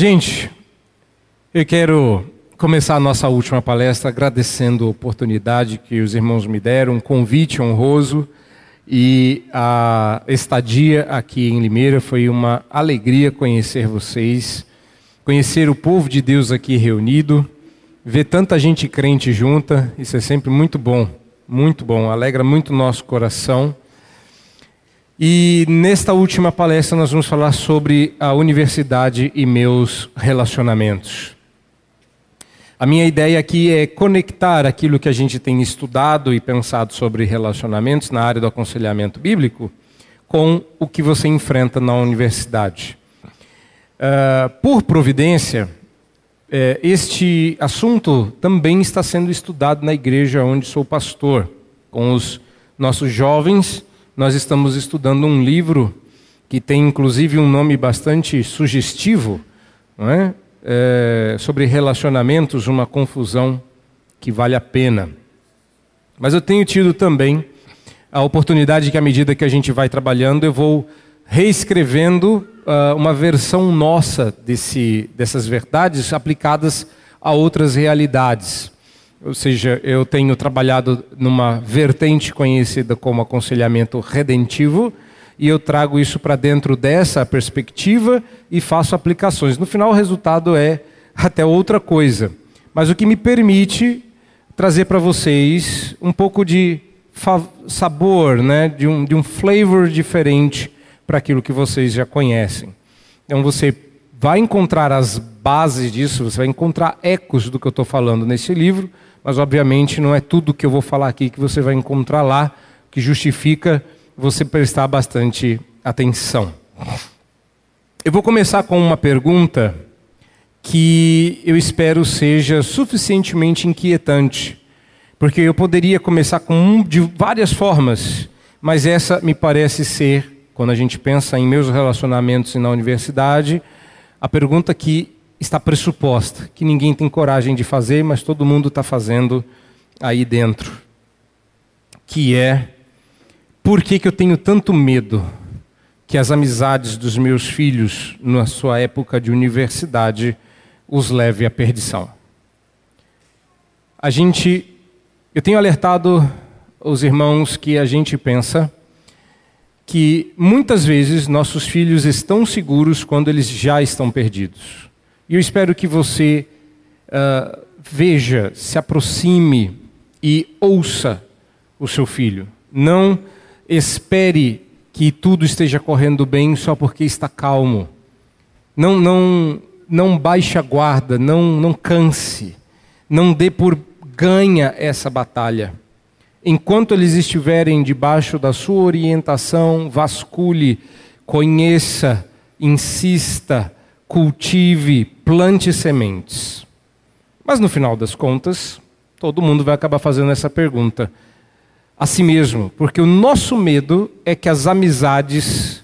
Gente, eu quero começar a nossa última palestra agradecendo a oportunidade que os irmãos me deram, um convite honroso e a estadia aqui em Limeira. Foi uma alegria conhecer vocês, conhecer o povo de Deus aqui reunido, ver tanta gente crente junta, isso é sempre muito bom, muito bom, alegra muito o nosso coração. E nesta última palestra nós vamos falar sobre a universidade e meus relacionamentos. A minha ideia aqui é conectar aquilo que a gente tem estudado e pensado sobre relacionamentos na área do aconselhamento bíblico com o que você enfrenta na universidade. Uh, por providência, eh, este assunto também está sendo estudado na igreja onde sou pastor, com os nossos jovens nós estamos estudando um livro que tem inclusive um nome bastante sugestivo, não é? É, sobre relacionamentos, uma confusão que vale a pena. Mas eu tenho tido também a oportunidade que, à medida que a gente vai trabalhando, eu vou reescrevendo uh, uma versão nossa desse, dessas verdades aplicadas a outras realidades. Ou seja, eu tenho trabalhado numa vertente conhecida como aconselhamento redentivo e eu trago isso para dentro dessa perspectiva e faço aplicações. No final, o resultado é até outra coisa, mas o que me permite trazer para vocês um pouco de sabor, né, de, um, de um flavor diferente para aquilo que vocês já conhecem. Então você vai encontrar as bases disso, você vai encontrar ecos do que eu estou falando nesse livro mas obviamente não é tudo que eu vou falar aqui que você vai encontrar lá que justifica você prestar bastante atenção. Eu vou começar com uma pergunta que eu espero seja suficientemente inquietante, porque eu poderia começar com um de várias formas, mas essa me parece ser, quando a gente pensa em meus relacionamentos e na universidade, a pergunta que está pressuposta, que ninguém tem coragem de fazer, mas todo mundo está fazendo aí dentro. Que é, por que, que eu tenho tanto medo que as amizades dos meus filhos, na sua época de universidade, os leve à perdição? A gente, eu tenho alertado os irmãos que a gente pensa que muitas vezes nossos filhos estão seguros quando eles já estão perdidos. E eu espero que você uh, veja, se aproxime e ouça o seu filho. Não espere que tudo esteja correndo bem só porque está calmo. Não, não, não baixe a guarda, não, não canse, não dê por ganha essa batalha. Enquanto eles estiverem debaixo da sua orientação, vasculhe, conheça, insista, cultive, plante sementes. Mas no final das contas, todo mundo vai acabar fazendo essa pergunta a si mesmo, porque o nosso medo é que as amizades,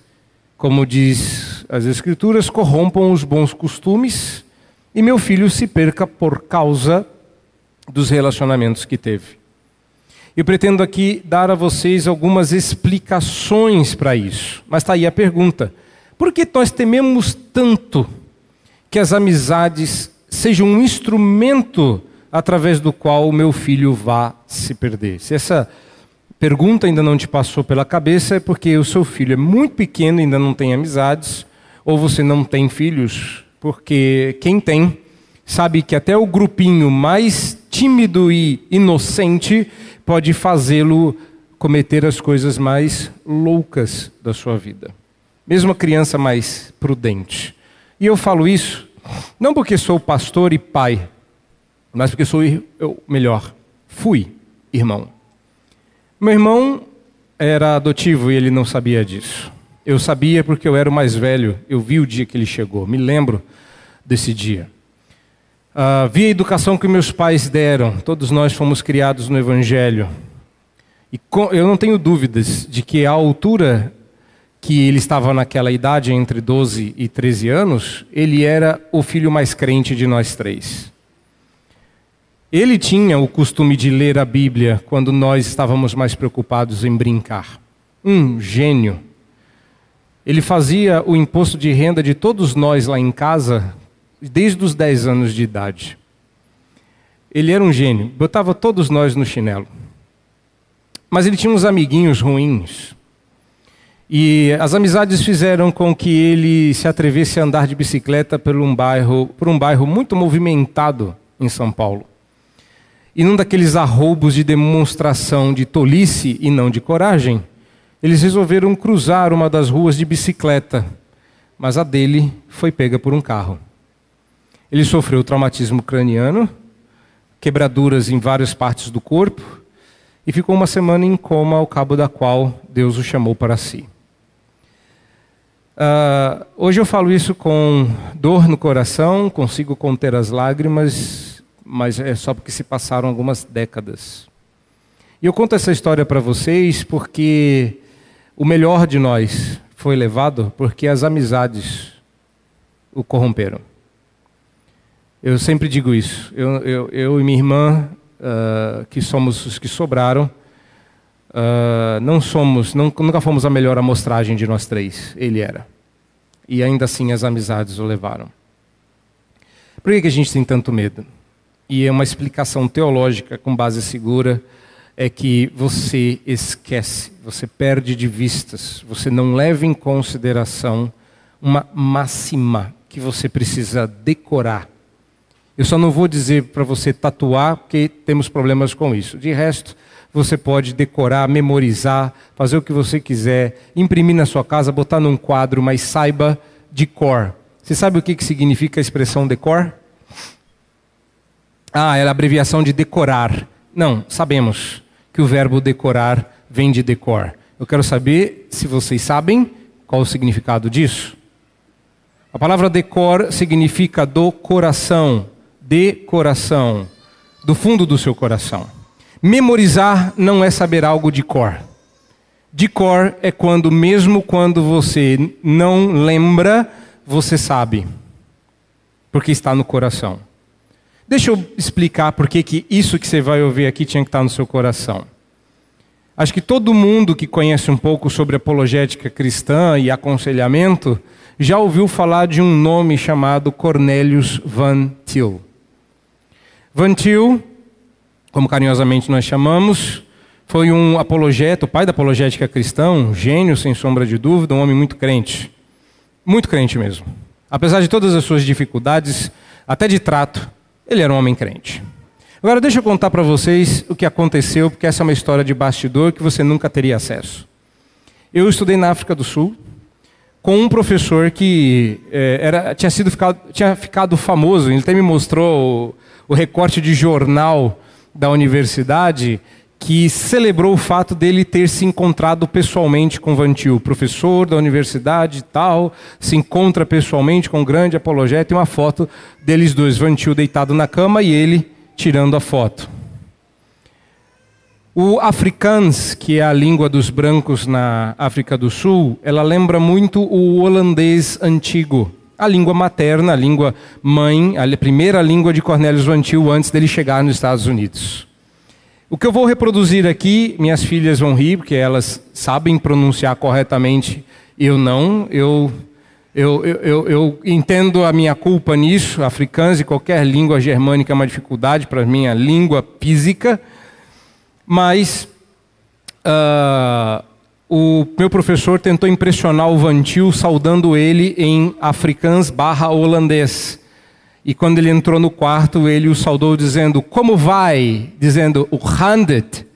como diz as Escrituras, corrompam os bons costumes e meu filho se perca por causa dos relacionamentos que teve. Eu pretendo aqui dar a vocês algumas explicações para isso, mas está aí a pergunta: por que nós tememos tanto que as amizades sejam um instrumento através do qual o meu filho vá se perder? Se essa pergunta ainda não te passou pela cabeça, é porque o seu filho é muito pequeno, ainda não tem amizades, ou você não tem filhos, porque quem tem sabe que até o grupinho mais tímido e inocente pode fazê-lo cometer as coisas mais loucas da sua vida mesmo a criança mais prudente. E eu falo isso não porque sou pastor e pai, mas porque sou, eu, melhor, fui irmão. Meu irmão era adotivo e ele não sabia disso. Eu sabia porque eu era o mais velho, eu vi o dia que ele chegou, me lembro desse dia. Uh, vi a educação que meus pais deram, todos nós fomos criados no Evangelho. E com, eu não tenho dúvidas de que a altura que ele estava naquela idade, entre 12 e 13 anos, ele era o filho mais crente de nós três. Ele tinha o costume de ler a Bíblia quando nós estávamos mais preocupados em brincar. Um gênio. Ele fazia o imposto de renda de todos nós lá em casa desde os 10 anos de idade. Ele era um gênio, botava todos nós no chinelo. Mas ele tinha uns amiguinhos ruins. E as amizades fizeram com que ele se atrevesse a andar de bicicleta por um bairro, por um bairro muito movimentado em São Paulo. E num daqueles arroubos de demonstração de tolice e não de coragem, eles resolveram cruzar uma das ruas de bicicleta, mas a dele foi pega por um carro. Ele sofreu traumatismo craniano, quebraduras em várias partes do corpo e ficou uma semana em coma, ao cabo da qual Deus o chamou para si. Uh, hoje eu falo isso com dor no coração, consigo conter as lágrimas mas é só porque se passaram algumas décadas. E eu conto essa história para vocês porque o melhor de nós foi levado porque as amizades o corromperam. Eu sempre digo isso. Eu, eu, eu e minha irmã, uh, que somos os que sobraram, uh, não somos, não, nunca fomos a melhor amostragem de nós três. Ele era. E ainda assim as amizades o levaram. Por que, que a gente tem tanto medo? e é uma explicação teológica com base segura, é que você esquece, você perde de vistas, você não leva em consideração uma máxima que você precisa decorar. Eu só não vou dizer para você tatuar, porque temos problemas com isso. De resto, você pode decorar, memorizar, fazer o que você quiser, imprimir na sua casa, botar num quadro, mas saiba de cor. Você sabe o que, que significa a expressão decor? Ah, era a abreviação de decorar. Não, sabemos que o verbo decorar vem de decor. Eu quero saber se vocês sabem qual o significado disso. A palavra decor significa do coração, de coração, do fundo do seu coração. Memorizar não é saber algo de cor. De cor é quando, mesmo quando você não lembra, você sabe, porque está no coração. Deixa eu explicar por que, isso que você vai ouvir aqui tinha que estar no seu coração. Acho que todo mundo que conhece um pouco sobre apologética cristã e aconselhamento já ouviu falar de um nome chamado Cornelius Van Til. Van Til, como carinhosamente nós chamamos, foi um apologeta, o pai da apologética cristã, um gênio sem sombra de dúvida, um homem muito crente. Muito crente mesmo. Apesar de todas as suas dificuldades, até de trato, ele era um homem crente. Agora deixa eu contar para vocês o que aconteceu, porque essa é uma história de bastidor que você nunca teria acesso. Eu estudei na África do Sul com um professor que é, era, tinha, sido ficado, tinha ficado famoso. Ele até me mostrou o, o recorte de jornal da universidade que celebrou o fato dele ter se encontrado pessoalmente com Vantil, professor da universidade tal, se encontra pessoalmente com um grande apologeta e uma foto deles dois, Vantil deitado na cama e ele tirando a foto. O afrikaans, que é a língua dos brancos na África do Sul, ela lembra muito o holandês antigo, a língua materna, a língua mãe, a primeira língua de Cornelius Vantil antes dele chegar nos Estados Unidos. O que eu vou reproduzir aqui, minhas filhas vão rir, porque elas sabem pronunciar corretamente, eu não. Eu, eu, eu, eu, eu entendo a minha culpa nisso. Africano e qualquer língua germânica é uma dificuldade para a minha língua física. Mas uh, o meu professor tentou impressionar o Vantil saudando ele em africans barra holandês. E quando ele entrou no quarto, ele o saudou dizendo: Como vai? Dizendo: O Handet.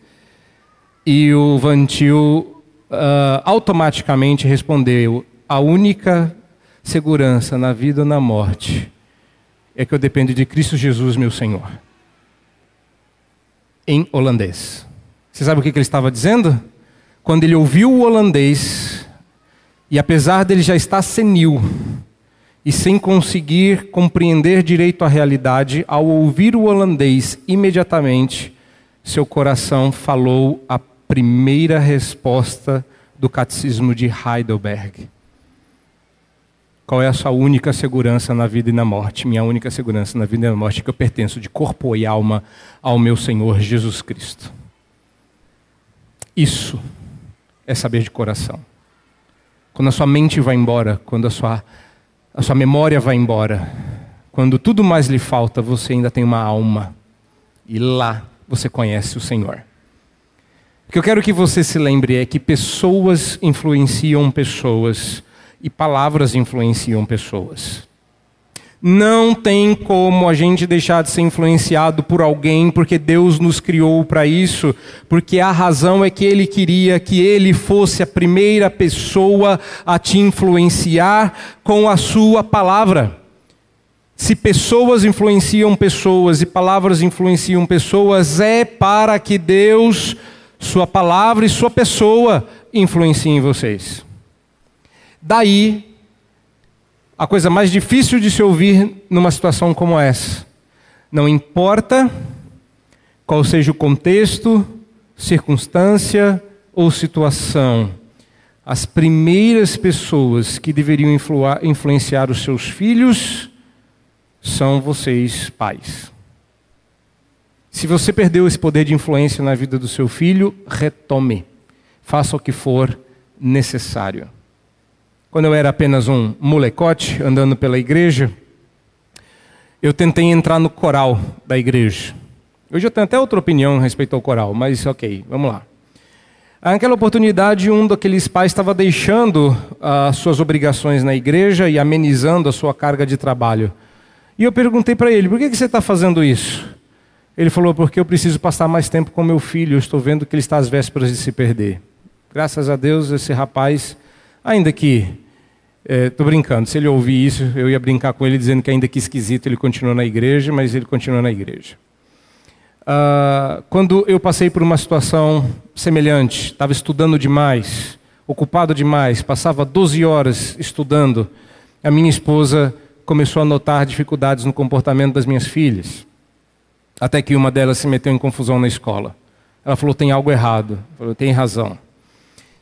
E o Vantil uh, automaticamente respondeu: A única segurança na vida ou na morte é que eu dependo de Cristo Jesus, meu Senhor. Em holandês. Você sabe o que ele estava dizendo? Quando ele ouviu o holandês, e apesar dele já estar senil, e sem conseguir compreender direito a realidade, ao ouvir o holandês, imediatamente seu coração falou a primeira resposta do catecismo de Heidelberg. Qual é a sua única segurança na vida e na morte? Minha única segurança na vida e na morte é que eu pertenço de corpo e alma ao meu Senhor Jesus Cristo. Isso é saber de coração. Quando a sua mente vai embora, quando a sua a sua memória vai embora. quando tudo mais lhe falta, você ainda tem uma alma. E lá você conhece o Senhor. O que eu quero que você se lembre é que pessoas influenciam pessoas e palavras influenciam pessoas. Não tem como a gente deixar de ser influenciado por alguém, porque Deus nos criou para isso, porque a razão é que Ele queria que Ele fosse a primeira pessoa a te influenciar com a Sua palavra. Se pessoas influenciam pessoas e palavras influenciam pessoas, é para que Deus, Sua palavra e Sua pessoa influenciem vocês. Daí a coisa mais difícil de se ouvir numa situação como essa. Não importa qual seja o contexto, circunstância ou situação, as primeiras pessoas que deveriam influenciar os seus filhos são vocês, pais. Se você perdeu esse poder de influência na vida do seu filho, retome. Faça o que for necessário. Quando eu era apenas um molecote andando pela igreja, eu tentei entrar no coral da igreja. Hoje eu tenho até outra opinião respeito ao coral, mas ok, vamos lá. Naquela oportunidade, um daqueles pais estava deixando as uh, suas obrigações na igreja e amenizando a sua carga de trabalho. E eu perguntei para ele: por que, que você está fazendo isso? Ele falou: porque eu preciso passar mais tempo com meu filho, eu estou vendo que ele está às vésperas de se perder. Graças a Deus, esse rapaz Ainda que, estou é, brincando, se ele ouvir isso, eu ia brincar com ele dizendo que ainda que esquisito ele continua na igreja, mas ele continua na igreja. Ah, quando eu passei por uma situação semelhante, estava estudando demais, ocupado demais, passava 12 horas estudando, a minha esposa começou a notar dificuldades no comportamento das minhas filhas. Até que uma delas se meteu em confusão na escola. Ela falou: tem algo errado. Falei: tem razão.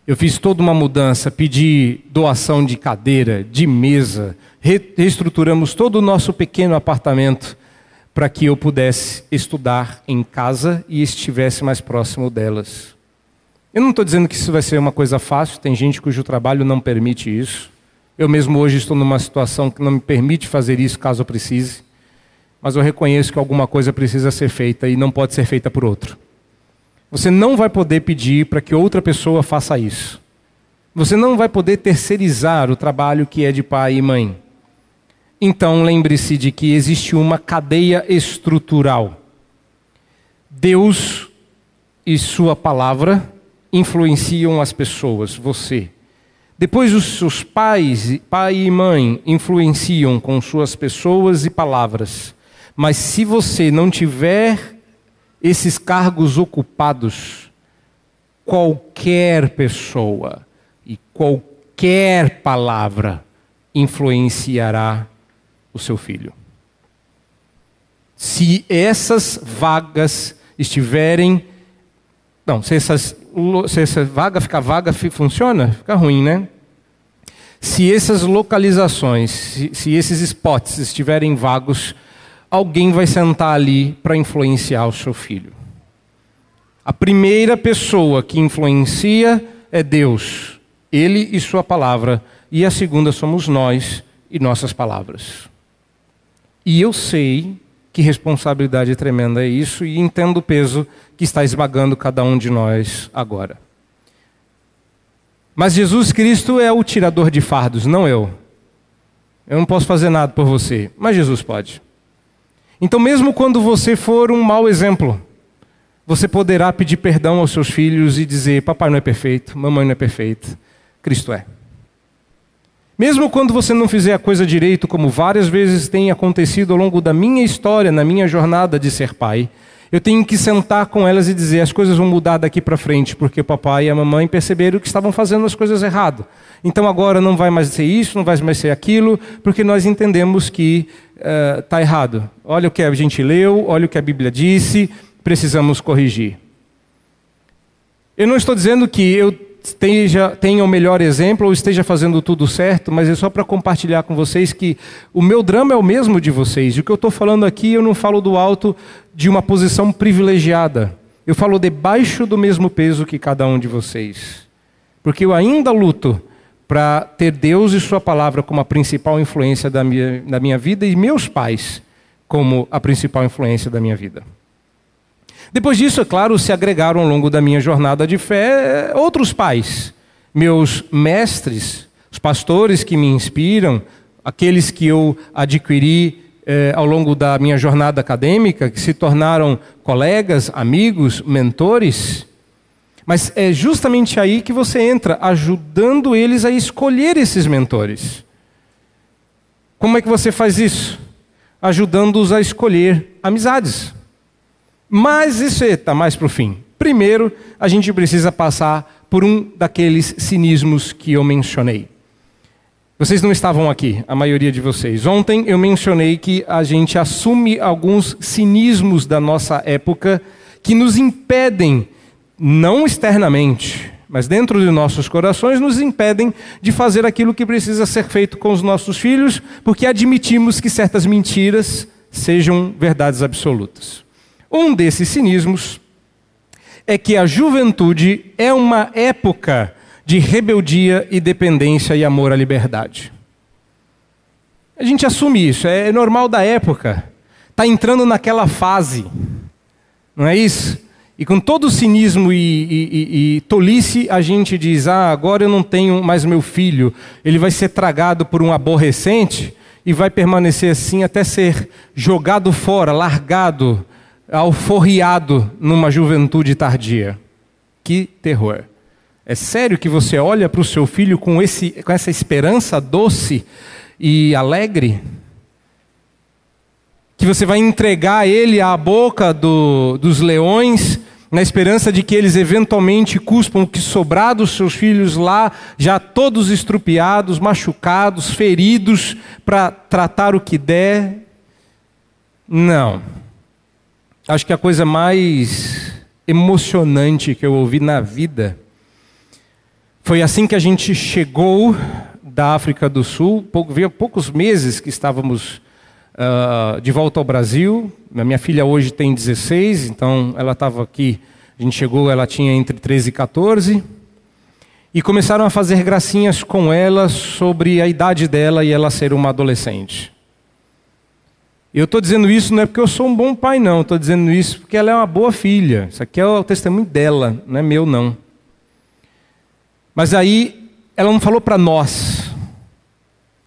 Eu fiz toda uma mudança, pedi doação de cadeira, de mesa, reestruturamos todo o nosso pequeno apartamento para que eu pudesse estudar em casa e estivesse mais próximo delas. Eu não estou dizendo que isso vai ser uma coisa fácil, tem gente cujo trabalho não permite isso. Eu mesmo hoje estou numa situação que não me permite fazer isso caso eu precise, mas eu reconheço que alguma coisa precisa ser feita e não pode ser feita por outro. Você não vai poder pedir para que outra pessoa faça isso. Você não vai poder terceirizar o trabalho que é de pai e mãe. Então lembre-se de que existe uma cadeia estrutural. Deus e Sua palavra influenciam as pessoas, você. Depois os seus pais, pai e mãe, influenciam com suas pessoas e palavras. Mas se você não tiver esses cargos ocupados, qualquer pessoa e qualquer palavra influenciará o seu filho. Se essas vagas estiverem. Não, se, essas, se essa vaga ficar vaga, funciona? Fica ruim, né? Se essas localizações, se, se esses spots estiverem vagos, alguém vai sentar ali para influenciar o seu filho. A primeira pessoa que influencia é Deus, Ele e Sua palavra, e a segunda somos nós e nossas palavras. E eu sei que responsabilidade tremenda é isso, e entendo o peso que está esmagando cada um de nós agora. Mas Jesus Cristo é o tirador de fardos, não eu. Eu não posso fazer nada por você, mas Jesus pode. Então, mesmo quando você for um mau exemplo, você poderá pedir perdão aos seus filhos e dizer: Papai não é perfeito, mamãe não é perfeita, Cristo é. Mesmo quando você não fizer a coisa direito, como várias vezes tem acontecido ao longo da minha história, na minha jornada de ser pai, eu tenho que sentar com elas e dizer: as coisas vão mudar daqui para frente, porque o papai e a mamãe perceberam que estavam fazendo as coisas errado. Então agora não vai mais ser isso, não vai mais ser aquilo, porque nós entendemos que está uh, errado. Olha o que a gente leu, olha o que a Bíblia disse, precisamos corrigir. Eu não estou dizendo que eu esteja, tenha o melhor exemplo ou esteja fazendo tudo certo, mas é só para compartilhar com vocês que o meu drama é o mesmo de vocês. E o que eu estou falando aqui, eu não falo do alto de uma posição privilegiada. Eu falo debaixo do mesmo peso que cada um de vocês. Porque eu ainda luto para ter Deus e Sua palavra como a principal influência da minha, da minha vida e meus pais como a principal influência da minha vida. Depois disso, é claro, se agregaram ao longo da minha jornada de fé outros pais, meus mestres, os pastores que me inspiram, aqueles que eu adquiri eh, ao longo da minha jornada acadêmica, que se tornaram colegas, amigos, mentores. Mas é justamente aí que você entra, ajudando eles a escolher esses mentores. Como é que você faz isso? Ajudando-os a escolher amizades. Mas isso está mais para o fim. Primeiro, a gente precisa passar por um daqueles cinismos que eu mencionei. Vocês não estavam aqui, a maioria de vocês. Ontem eu mencionei que a gente assume alguns cinismos da nossa época que nos impedem não externamente, mas dentro de nossos corações, nos impedem de fazer aquilo que precisa ser feito com os nossos filhos, porque admitimos que certas mentiras sejam verdades absolutas. Um desses cinismos é que a juventude é uma época de rebeldia e dependência e amor à liberdade. A gente assume isso, é normal da época. Está entrando naquela fase, não é isso? E com todo o cinismo e, e, e, tolice, a gente diz: ah, agora eu não tenho mais meu filho, ele vai ser tragado por um aborrecente e vai permanecer assim até ser jogado fora, largado, alforriado numa juventude tardia. Que terror! É sério que você olha para o seu filho com, esse, com essa esperança doce e alegre? Que você vai entregar ele à boca do, dos leões na esperança de que eles eventualmente cuspam o que sobrar dos seus filhos lá, já todos estrupiados, machucados, feridos, para tratar o que der. Não. Acho que a coisa mais emocionante que eu ouvi na vida foi assim que a gente chegou da África do Sul, pouco, poucos meses que estávamos uh, de volta ao Brasil. Minha filha hoje tem 16, então ela estava aqui. A gente chegou, ela tinha entre 13 e 14. E começaram a fazer gracinhas com ela sobre a idade dela e ela ser uma adolescente. Eu estou dizendo isso não é porque eu sou um bom pai, não. Estou dizendo isso porque ela é uma boa filha. Isso aqui é o testemunho dela, não é meu, não. Mas aí, ela não falou para nós.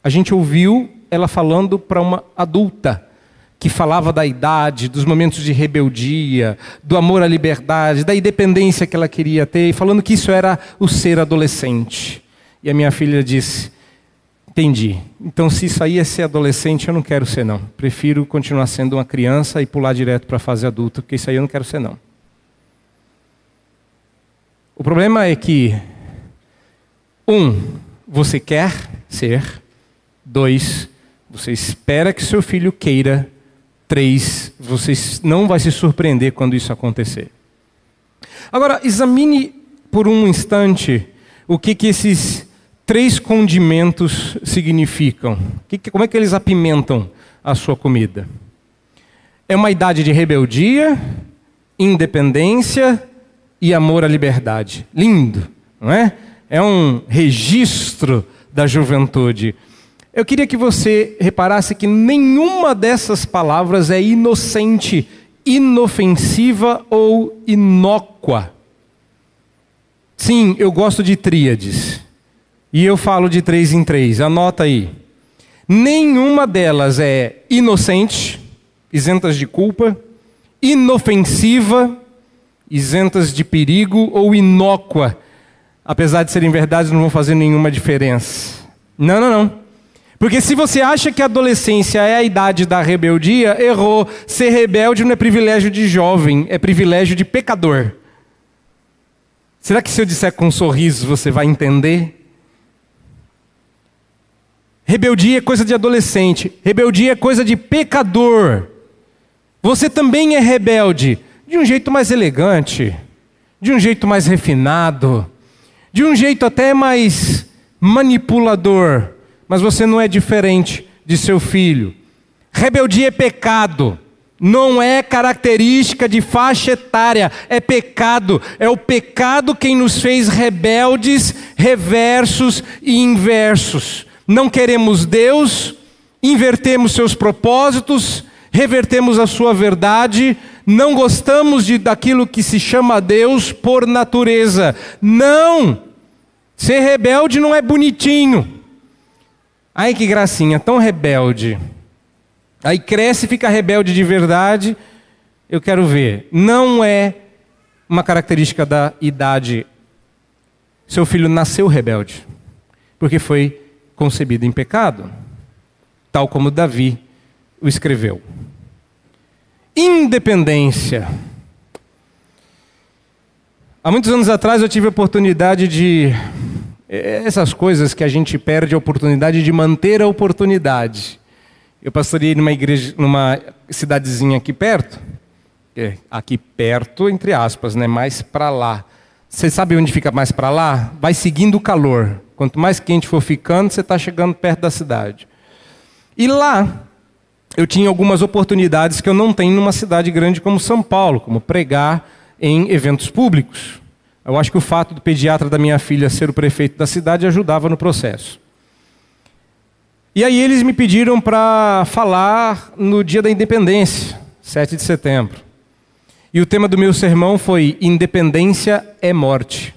A gente ouviu ela falando para uma adulta que falava da idade, dos momentos de rebeldia, do amor à liberdade, da independência que ela queria ter, falando que isso era o ser adolescente. E a minha filha disse: Entendi. Então, se isso aí é ser adolescente, eu não quero ser, não. Prefiro continuar sendo uma criança e pular direto para a fase adulta, porque isso aí eu não quero ser, não. O problema é que, um, você quer ser, dois, você espera que seu filho queira. Três, você não vai se surpreender quando isso acontecer. Agora, examine por um instante o que, que esses três condimentos significam. como é que eles apimentam a sua comida? É uma idade de rebeldia, independência e amor à liberdade. Lindo, não é? É um registro da juventude. Eu queria que você reparasse que nenhuma dessas palavras é inocente, inofensiva ou inócua. Sim, eu gosto de tríades. E eu falo de três em três, anota aí. Nenhuma delas é inocente, isentas de culpa, inofensiva, isentas de perigo, ou inócua, apesar de serem verdades, não vão fazer nenhuma diferença. Não, não, não. Porque se você acha que a adolescência é a idade da rebeldia, errou. Ser rebelde não é privilégio de jovem, é privilégio de pecador. Será que se eu disser com um sorriso você vai entender? Rebeldia é coisa de adolescente, rebeldia é coisa de pecador. Você também é rebelde, de um jeito mais elegante, de um jeito mais refinado, de um jeito até mais manipulador mas você não é diferente de seu filho. Rebeldia é pecado. Não é característica de faixa etária, é pecado. É o pecado quem nos fez rebeldes, reversos e inversos. Não queremos Deus, invertemos seus propósitos, revertemos a sua verdade, não gostamos de, daquilo que se chama Deus por natureza. Não! Ser rebelde não é bonitinho. Ai que gracinha, tão rebelde. Aí cresce e fica rebelde de verdade. Eu quero ver. Não é uma característica da idade. Seu filho nasceu rebelde, porque foi concebido em pecado, tal como Davi o escreveu. Independência. Há muitos anos atrás eu tive a oportunidade de. Essas coisas que a gente perde a oportunidade de manter a oportunidade. Eu pastoreei numa igreja, numa cidadezinha aqui perto, é, aqui perto, entre aspas, né? Mais para lá. Você sabe onde fica mais para lá? Vai seguindo o calor. Quanto mais quente for ficando, você está chegando perto da cidade. E lá eu tinha algumas oportunidades que eu não tenho numa cidade grande como São Paulo, como pregar em eventos públicos. Eu acho que o fato do pediatra da minha filha ser o prefeito da cidade ajudava no processo. E aí eles me pediram para falar no dia da independência, 7 de setembro. E o tema do meu sermão foi Independência é morte.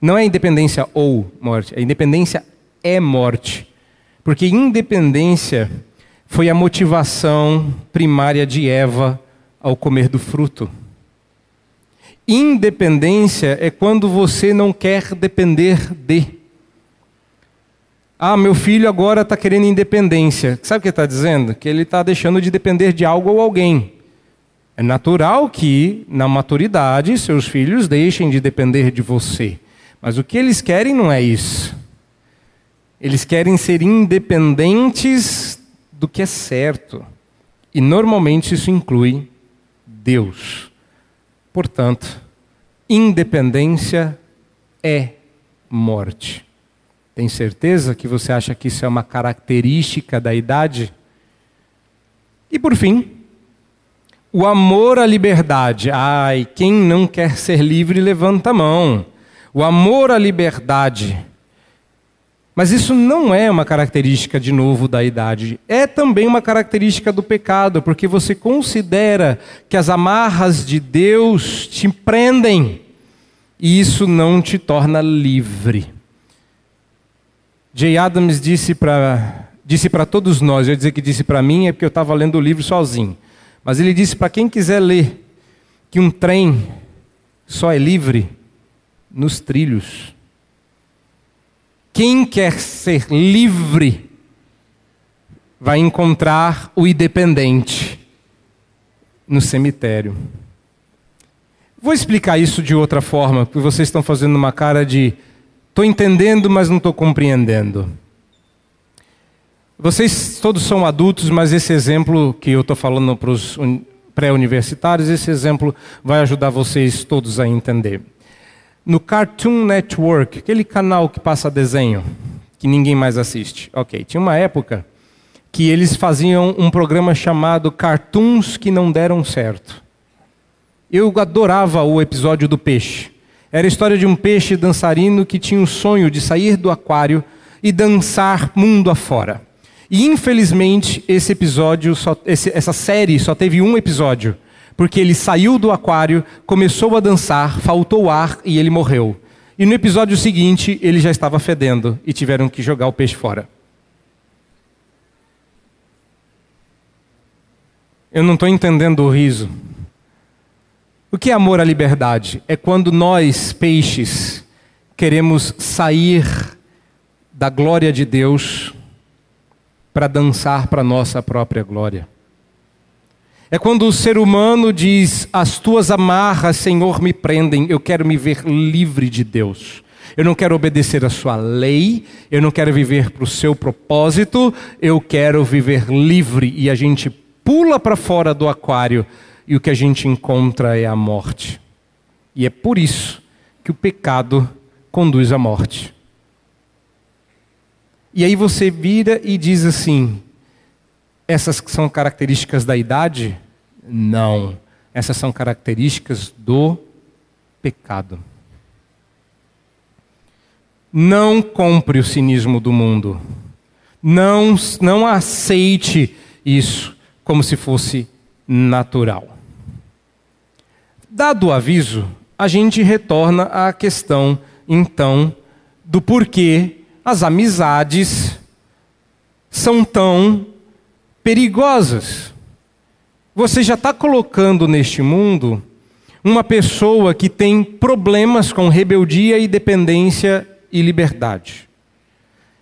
Não é independência ou morte, é independência é morte. Porque independência foi a motivação primária de Eva ao comer do fruto. Independência é quando você não quer depender de. Ah, meu filho agora está querendo independência. Sabe o que está dizendo? Que ele está deixando de depender de algo ou alguém. É natural que, na maturidade, seus filhos deixem de depender de você. Mas o que eles querem não é isso. Eles querem ser independentes do que é certo. E normalmente isso inclui Deus. Portanto, independência é morte. Tem certeza que você acha que isso é uma característica da idade? E por fim, o amor à liberdade. Ai, quem não quer ser livre, levanta a mão. O amor à liberdade. Mas isso não é uma característica, de novo, da idade. É também uma característica do pecado, porque você considera que as amarras de Deus te prendem. E isso não te torna livre. Jay Adams disse para disse todos nós, eu ia dizer que disse para mim é porque eu estava lendo o livro sozinho. Mas ele disse para quem quiser ler que um trem só é livre nos trilhos. Quem quer ser livre vai encontrar o independente no cemitério. Vou explicar isso de outra forma, porque vocês estão fazendo uma cara de Estou entendendo, mas não estou compreendendo. Vocês todos são adultos, mas esse exemplo que eu estou falando para os pré-universitários, esse exemplo vai ajudar vocês todos a entender. No Cartoon Network, aquele canal que passa desenho, que ninguém mais assiste. Ok, tinha uma época que eles faziam um programa chamado Cartoons que não deram certo. Eu adorava o episódio do peixe. Era a história de um peixe dançarino que tinha o sonho de sair do aquário e dançar mundo afora. E infelizmente esse episódio, só, esse, essa série só teve um episódio, porque ele saiu do aquário, começou a dançar, faltou ar e ele morreu. E no episódio seguinte ele já estava fedendo e tiveram que jogar o peixe fora. Eu não estou entendendo o riso. O que é amor à liberdade? É quando nós, peixes, queremos sair da glória de Deus para dançar para nossa própria glória. É quando o ser humano diz: As tuas amarras, Senhor, me prendem, eu quero me ver livre de Deus. Eu não quero obedecer a sua lei, eu não quero viver para o seu propósito, eu quero viver livre. E a gente pula para fora do aquário e o que a gente encontra é a morte. E é por isso que o pecado conduz à morte. E aí você vira e diz assim: Essas são características da idade? Não. Essas são características do pecado. Não compre o cinismo do mundo. Não, não aceite isso como se fosse natural. Dado o aviso, a gente retorna à questão, então, do porquê as amizades são tão perigosas. Você já está colocando neste mundo uma pessoa que tem problemas com rebeldia e dependência e liberdade.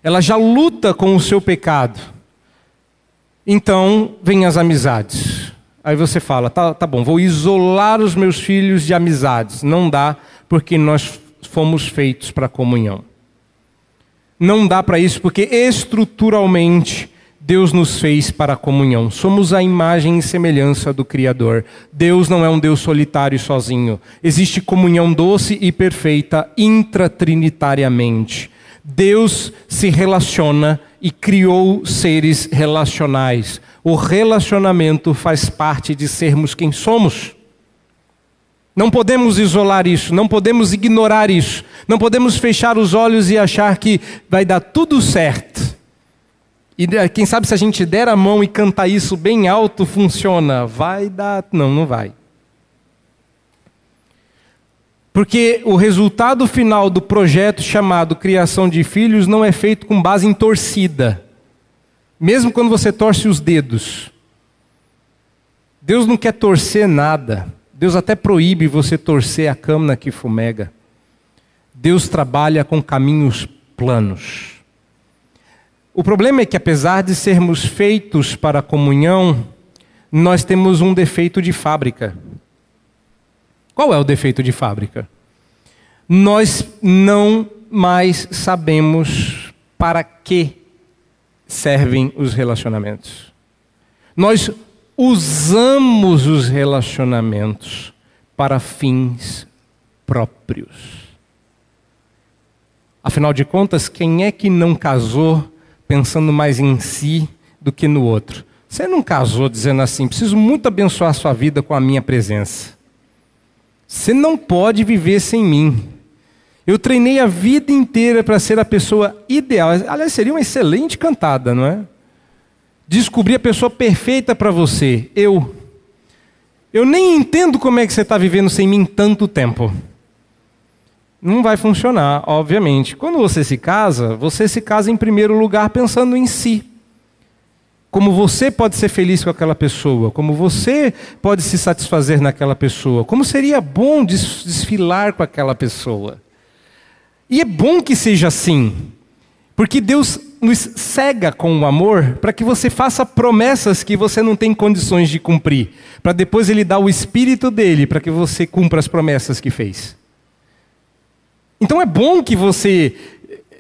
Ela já luta com o seu pecado. Então, vem as amizades. Aí você fala, tá, tá bom, vou isolar os meus filhos de amizades. Não dá, porque nós fomos feitos para comunhão. Não dá para isso, porque estruturalmente Deus nos fez para a comunhão. Somos a imagem e semelhança do Criador. Deus não é um Deus solitário e sozinho. Existe comunhão doce e perfeita intratrinitariamente. Deus se relaciona e criou seres relacionais. O relacionamento faz parte de sermos quem somos. Não podemos isolar isso, não podemos ignorar isso, não podemos fechar os olhos e achar que vai dar tudo certo. E quem sabe se a gente der a mão e cantar isso bem alto, funciona. Vai dar. Não, não vai. Porque o resultado final do projeto chamado Criação de Filhos não é feito com base em torcida. Mesmo quando você torce os dedos. Deus não quer torcer nada. Deus até proíbe você torcer a câmara que fumega. Deus trabalha com caminhos planos. O problema é que, apesar de sermos feitos para a comunhão, nós temos um defeito de fábrica. Qual é o defeito de fábrica? Nós não mais sabemos para que servem os relacionamentos. Nós usamos os relacionamentos para fins próprios. Afinal de contas, quem é que não casou pensando mais em si do que no outro. Você não casou dizendo assim: preciso muito abençoar sua vida com a minha presença. Você não pode viver sem mim. Eu treinei a vida inteira para ser a pessoa ideal. Aliás, seria uma excelente cantada, não é? Descobrir a pessoa perfeita para você. Eu. Eu nem entendo como é que você está vivendo sem mim tanto tempo não vai funcionar, obviamente. Quando você se casa, você se casa em primeiro lugar pensando em si. Como você pode ser feliz com aquela pessoa, como você pode se satisfazer naquela pessoa, como seria bom desfilar com aquela pessoa. E é bom que seja assim, porque Deus nos cega com o amor para que você faça promessas que você não tem condições de cumprir, para depois Ele dar o Espírito dele para que você cumpra as promessas que fez. Então é bom que você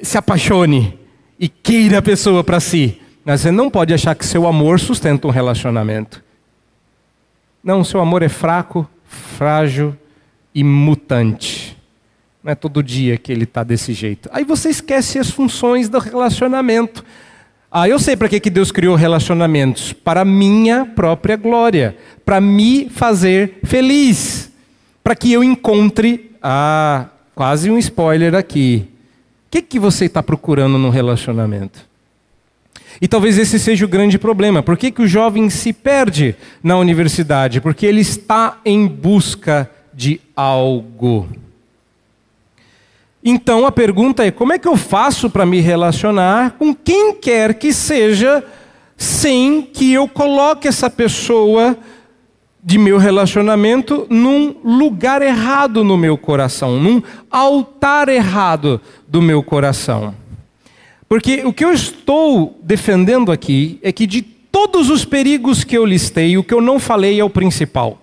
se apaixone e queira a pessoa para si, mas você não pode achar que seu amor sustenta um relacionamento. Não, seu amor é fraco, frágil e mutante. Não é todo dia que ele está desse jeito. Aí você esquece as funções do relacionamento. Ah, eu sei para que Deus criou relacionamentos. Para minha própria glória. Para me fazer feliz. Para que eu encontre a Quase um spoiler aqui. O que, que você está procurando no relacionamento? E talvez esse seja o grande problema. Por que, que o jovem se perde na universidade? Porque ele está em busca de algo. Então a pergunta é: como é que eu faço para me relacionar com quem quer que seja, sem que eu coloque essa pessoa de meu relacionamento num lugar errado no meu coração, num altar errado do meu coração. Porque o que eu estou defendendo aqui é que de todos os perigos que eu listei, o que eu não falei é o principal,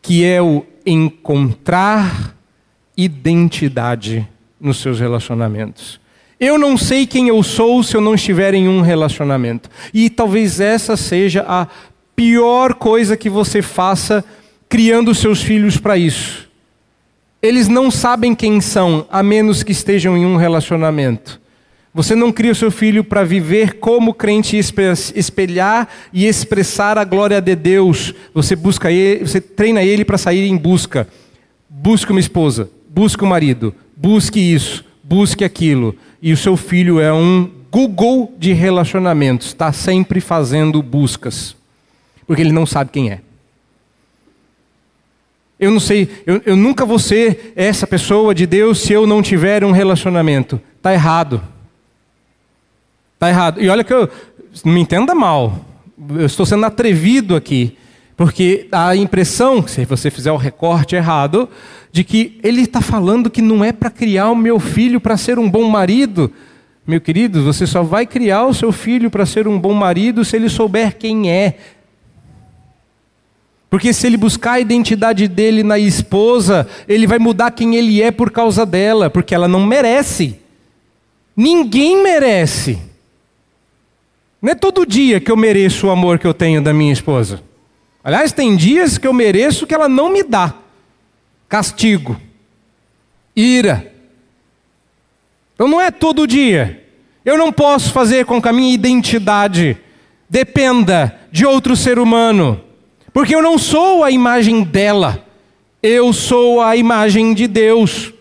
que é o encontrar identidade nos seus relacionamentos. Eu não sei quem eu sou se eu não estiver em um relacionamento. E talvez essa seja a pior coisa que você faça criando seus filhos para isso. Eles não sabem quem são, a menos que estejam em um relacionamento. Você não cria o seu filho para viver como crente, espelhar e expressar a glória de Deus. Você busca ele, você treina ele para sair em busca. Busque uma esposa, busque um marido, busque isso, busque aquilo. E o seu filho é um Google de relacionamentos, está sempre fazendo buscas, porque ele não sabe quem é. Eu não sei, eu, eu nunca vou ser essa pessoa de Deus se eu não tiver um relacionamento. Está errado. Está errado. E olha que eu, não me entenda mal, eu estou sendo atrevido aqui, porque a impressão, se você fizer o recorte errado, de que ele está falando que não é para criar o meu filho para ser um bom marido. Meu querido, você só vai criar o seu filho para ser um bom marido se ele souber quem é. Porque se ele buscar a identidade dele na esposa, ele vai mudar quem ele é por causa dela, porque ela não merece. Ninguém merece. Não é todo dia que eu mereço o amor que eu tenho da minha esposa. Aliás, tem dias que eu mereço que ela não me dá. Castigo, ira. Então não é todo dia. Eu não posso fazer com que a minha identidade dependa de outro ser humano, porque eu não sou a imagem dela, eu sou a imagem de Deus.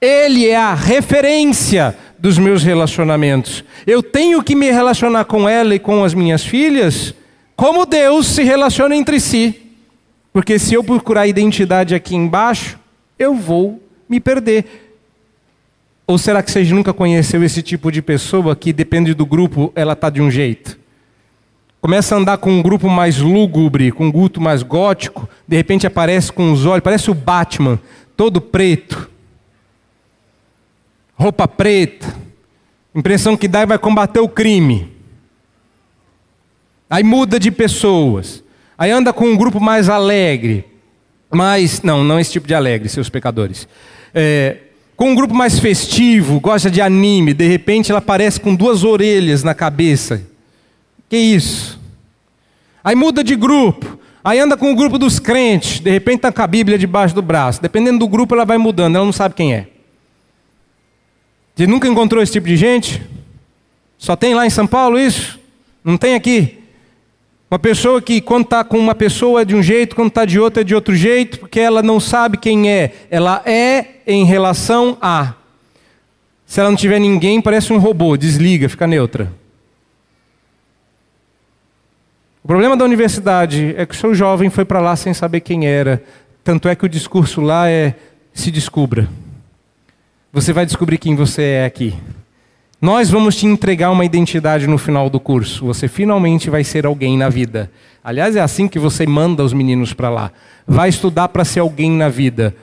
Ele é a referência dos meus relacionamentos. Eu tenho que me relacionar com ela e com as minhas filhas como Deus se relaciona entre si. Porque se eu procurar identidade aqui embaixo, eu vou me perder. Ou será que você nunca conheceu esse tipo de pessoa que depende do grupo, ela está de um jeito? Começa a andar com um grupo mais lúgubre, com um grupo mais gótico, de repente aparece com os olhos, parece o Batman, todo preto roupa preta, impressão que dá e vai combater o crime. Aí muda de pessoas. Aí anda com um grupo mais alegre. Mas, não, não esse tipo de alegre, seus pecadores. É, com um grupo mais festivo, gosta de anime, de repente ela aparece com duas orelhas na cabeça. Que isso? Aí muda de grupo. Aí anda com o grupo dos crentes, de repente está com a Bíblia debaixo do braço. Dependendo do grupo, ela vai mudando, ela não sabe quem é. Você nunca encontrou esse tipo de gente? Só tem lá em São Paulo isso? Não tem aqui? Uma pessoa que, quando está com uma pessoa é de um jeito, quando está de outra é de outro jeito, porque ela não sabe quem é. Ela é em relação a. Se ela não tiver ninguém, parece um robô, desliga, fica neutra. O problema da universidade é que o seu jovem foi para lá sem saber quem era. Tanto é que o discurso lá é: se descubra. Você vai descobrir quem você é aqui. Nós vamos te entregar uma identidade no final do curso. Você finalmente vai ser alguém na vida. Aliás, é assim que você manda os meninos para lá. Vai estudar para ser alguém na vida.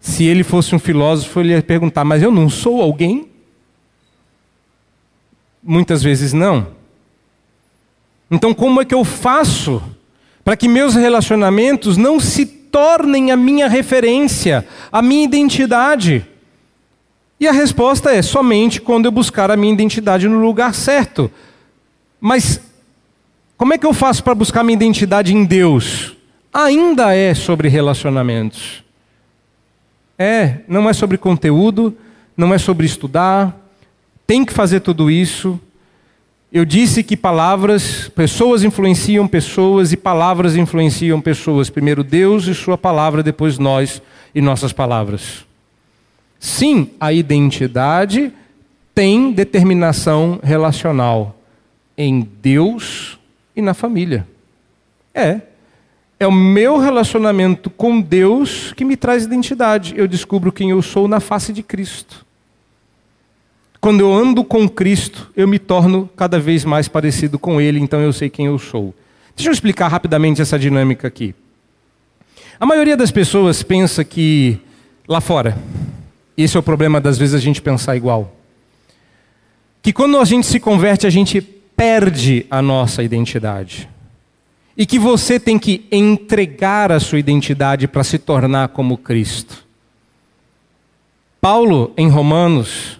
Se ele fosse um filósofo, ele ia perguntar: Mas eu não sou alguém? Muitas vezes não. Então, como é que eu faço para que meus relacionamentos não se tornem a minha referência, a minha identidade? E a resposta é somente quando eu buscar a minha identidade no lugar certo. Mas como é que eu faço para buscar minha identidade em Deus? Ainda é sobre relacionamentos. É, não é sobre conteúdo, não é sobre estudar, tem que fazer tudo isso. Eu disse que palavras, pessoas influenciam pessoas e palavras influenciam pessoas. Primeiro Deus e Sua palavra, depois nós e nossas palavras. Sim, a identidade tem determinação relacional em Deus e na família. É. É o meu relacionamento com Deus que me traz identidade. Eu descubro quem eu sou na face de Cristo. Quando eu ando com Cristo, eu me torno cada vez mais parecido com Ele, então eu sei quem eu sou. Deixa eu explicar rapidamente essa dinâmica aqui. A maioria das pessoas pensa que lá fora, esse é o problema das vezes a gente pensar igual. Que quando a gente se converte, a gente perde a nossa identidade. E que você tem que entregar a sua identidade para se tornar como Cristo. Paulo, em Romanos,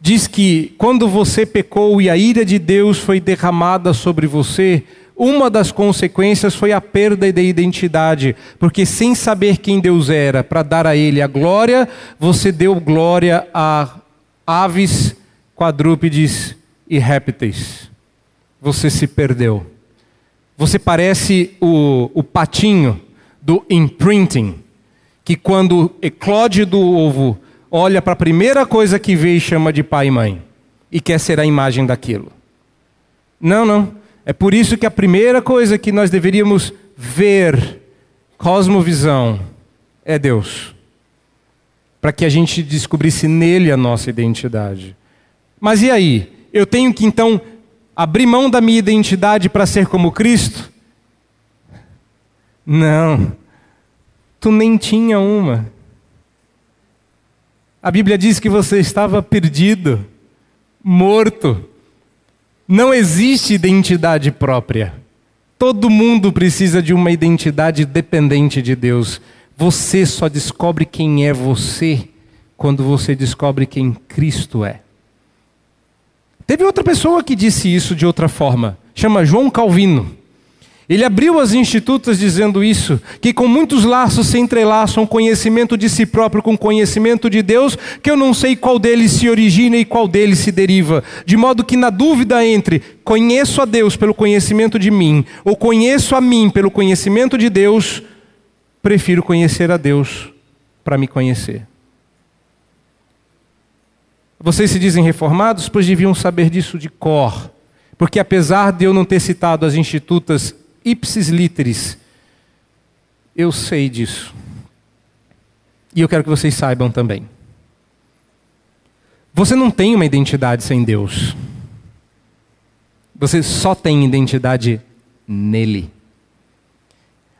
diz que quando você pecou e a ira de Deus foi derramada sobre você, uma das consequências foi a perda da identidade, porque sem saber quem Deus era, para dar a Ele a glória, você deu glória a aves quadrúpedes e répteis. Você se perdeu. Você parece o, o patinho do imprinting, que quando eclode do ovo, olha para a primeira coisa que vê e chama de pai e mãe, e quer ser a imagem daquilo. Não, não. É por isso que a primeira coisa que nós deveríamos ver, cosmovisão, é Deus. Para que a gente descobrisse nele a nossa identidade. Mas e aí? Eu tenho que então abrir mão da minha identidade para ser como Cristo? Não. Tu nem tinha uma. A Bíblia diz que você estava perdido, morto. Não existe identidade própria. Todo mundo precisa de uma identidade dependente de Deus. Você só descobre quem é você quando você descobre quem Cristo é. Teve outra pessoa que disse isso de outra forma, chama João Calvino. Ele abriu as institutas dizendo isso, que com muitos laços se entrelaçam conhecimento de si próprio com conhecimento de Deus, que eu não sei qual deles se origina e qual deles se deriva. De modo que na dúvida entre conheço a Deus pelo conhecimento de mim, ou conheço a mim pelo conhecimento de Deus, prefiro conhecer a Deus para me conhecer. Vocês se dizem reformados, pois deviam saber disso de cor. Porque apesar de eu não ter citado as institutas ipsis literis. Eu sei disso. E eu quero que vocês saibam também. Você não tem uma identidade sem Deus. Você só tem identidade nele.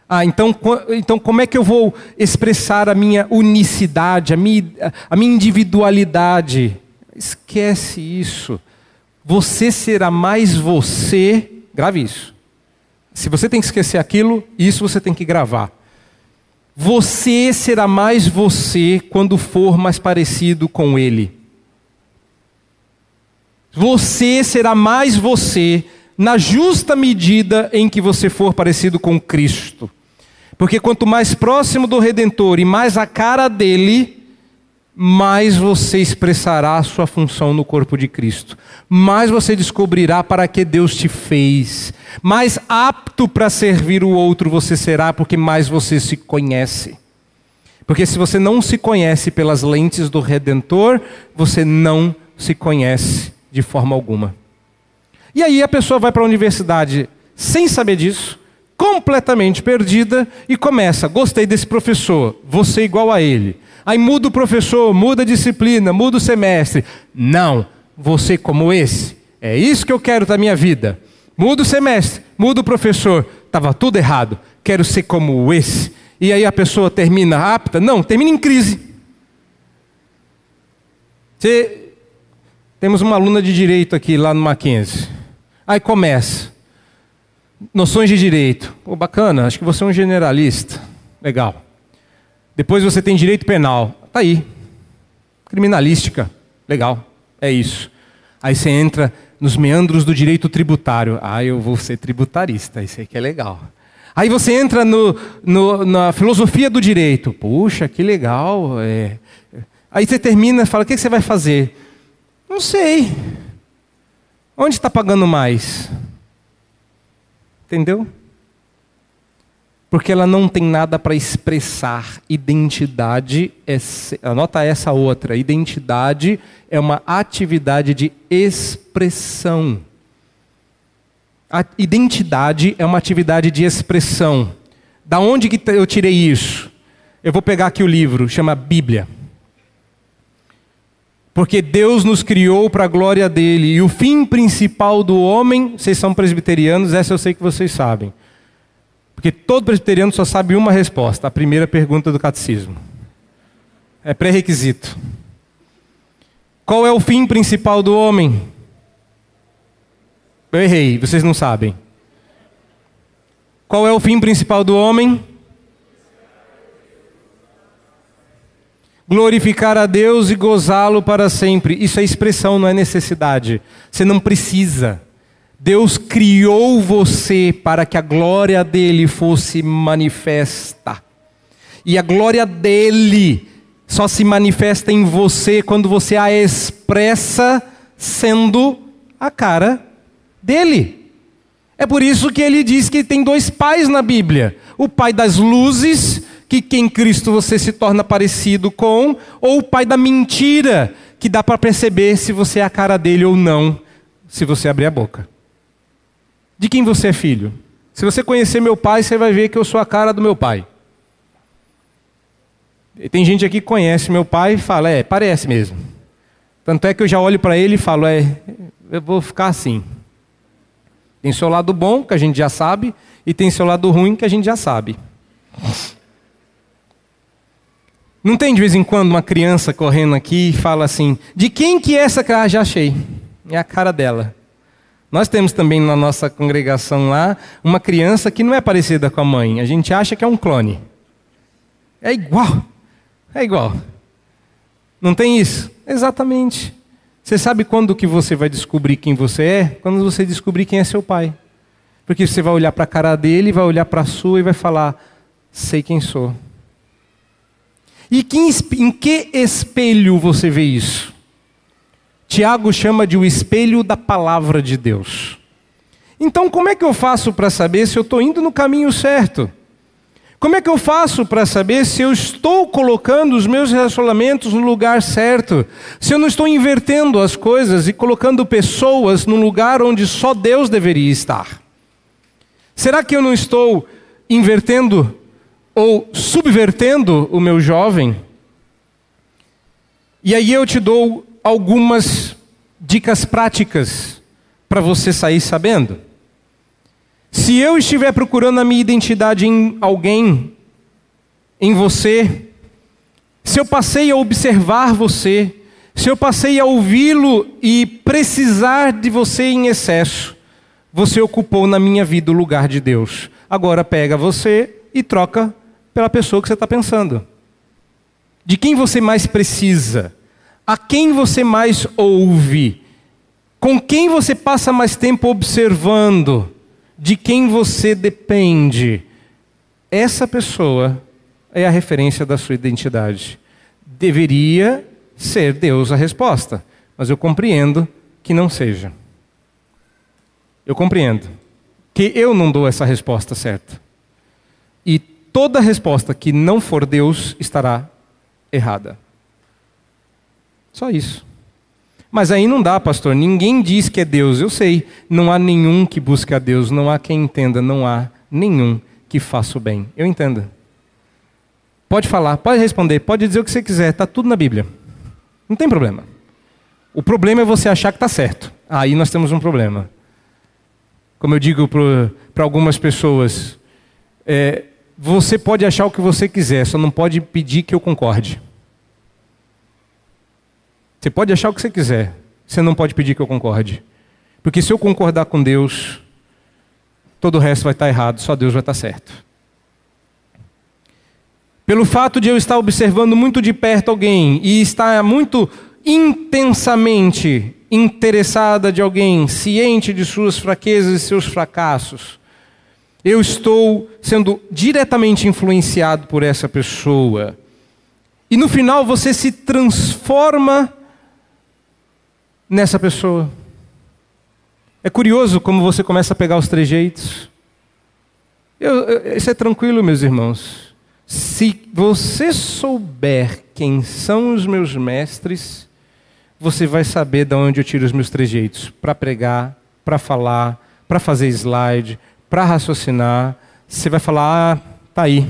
Ah, então, então como é que eu vou expressar a minha unicidade, a minha, a minha individualidade? Esquece isso. Você será mais você, grave isso. Se você tem que esquecer aquilo, isso você tem que gravar. Você será mais você quando for mais parecido com Ele. Você será mais você na justa medida em que você for parecido com Cristo. Porque quanto mais próximo do Redentor e mais a cara dele, mais você expressará a sua função no corpo de Cristo, mais você descobrirá para que Deus te fez, mais apto para servir o outro você será, porque mais você se conhece. Porque se você não se conhece pelas lentes do Redentor, você não se conhece de forma alguma. E aí a pessoa vai para a universidade sem saber disso, completamente perdida, e começa: gostei desse professor, vou ser igual a ele Aí muda o professor, muda a disciplina, muda o semestre. Não, você como esse. É isso que eu quero da minha vida. Muda o semestre, muda o professor. Estava tudo errado. Quero ser como esse. E aí a pessoa termina apta? Não, termina em crise. Temos uma aluna de direito aqui lá no Mackenzie. Aí começa. Noções de direito. Pô, bacana, acho que você é um generalista. Legal. Depois você tem direito penal. Tá aí. Criminalística. Legal. É isso. Aí você entra nos meandros do direito tributário. Ah, eu vou ser tributarista. Isso aí que é legal. Aí você entra no, no, na filosofia do direito. Puxa, que legal. É. Aí você termina e fala: o que você vai fazer? Não sei. Onde está pagando mais? Entendeu? Porque ela não tem nada para expressar. Identidade, é, anota essa outra: identidade é uma atividade de expressão. A identidade é uma atividade de expressão. Da onde que eu tirei isso? Eu vou pegar aqui o livro, chama Bíblia. Porque Deus nos criou para a glória dele. E o fim principal do homem, vocês são presbiterianos, essa eu sei que vocês sabem. Porque todo presbiteriano só sabe uma resposta, a primeira pergunta do catecismo. É pré-requisito. Qual é o fim principal do homem? Eu errei, vocês não sabem. Qual é o fim principal do homem? Glorificar a Deus e gozá-lo para sempre. Isso é expressão, não é necessidade. Você não precisa. Deus criou você para que a glória dele fosse manifesta. E a glória dele só se manifesta em você quando você a expressa sendo a cara dele. É por isso que ele diz que tem dois pais na Bíblia: o pai das luzes, que em Cristo você se torna parecido com, ou o pai da mentira, que dá para perceber se você é a cara dele ou não, se você abrir a boca. De quem você é filho? Se você conhecer meu pai, você vai ver que eu sou a cara do meu pai. E tem gente aqui que conhece meu pai e fala, é, parece mesmo. Tanto é que eu já olho para ele e falo, é, eu vou ficar assim. Tem seu lado bom, que a gente já sabe, e tem seu lado ruim, que a gente já sabe. Não tem de vez em quando uma criança correndo aqui e fala assim: de quem que é essa cara? Já achei. É a cara dela. Nós temos também na nossa congregação lá uma criança que não é parecida com a mãe. A gente acha que é um clone. É igual. É igual. Não tem isso? Exatamente. Você sabe quando que você vai descobrir quem você é? Quando você descobrir quem é seu pai. Porque você vai olhar para a cara dele, vai olhar para a sua e vai falar: sei quem sou. E que, em que espelho você vê isso? Tiago chama de o espelho da palavra de Deus. Então, como é que eu faço para saber se eu estou indo no caminho certo? Como é que eu faço para saber se eu estou colocando os meus relacionamentos no lugar certo? Se eu não estou invertendo as coisas e colocando pessoas no lugar onde só Deus deveria estar? Será que eu não estou invertendo ou subvertendo o meu jovem? E aí eu te dou algumas dicas práticas para você sair sabendo. Se eu estiver procurando a minha identidade em alguém, em você, se eu passei a observar você, se eu passei a ouvi-lo e precisar de você em excesso, você ocupou na minha vida o lugar de Deus. Agora pega você e troca pela pessoa que você está pensando. De quem você mais precisa? A quem você mais ouve? Com quem você passa mais tempo observando? de quem você depende, essa pessoa é a referência da sua identidade. Deveria ser Deus a resposta, mas eu compreendo que não seja. Eu compreendo que eu não dou essa resposta certa. E toda resposta que não for Deus estará errada. Só isso. Mas aí não dá, pastor. Ninguém diz que é Deus. Eu sei. Não há nenhum que busque a Deus. Não há quem entenda. Não há nenhum que faça o bem. Eu entendo. Pode falar, pode responder, pode dizer o que você quiser. Está tudo na Bíblia. Não tem problema. O problema é você achar que está certo. Aí nós temos um problema. Como eu digo para algumas pessoas, é, você pode achar o que você quiser, só não pode pedir que eu concorde. Você pode achar o que você quiser, você não pode pedir que eu concorde. Porque se eu concordar com Deus, todo o resto vai estar errado, só Deus vai estar certo. Pelo fato de eu estar observando muito de perto alguém e estar muito intensamente interessada de alguém, ciente de suas fraquezas e seus fracassos, eu estou sendo diretamente influenciado por essa pessoa. E no final você se transforma nessa pessoa. É curioso como você começa a pegar os trejeitos. Eu, eu, isso é tranquilo, meus irmãos. Se você souber quem são os meus mestres, você vai saber de onde eu tiro os meus trejeitos para pregar, para falar, para fazer slide, para raciocinar. Você vai falar, ah, tá aí.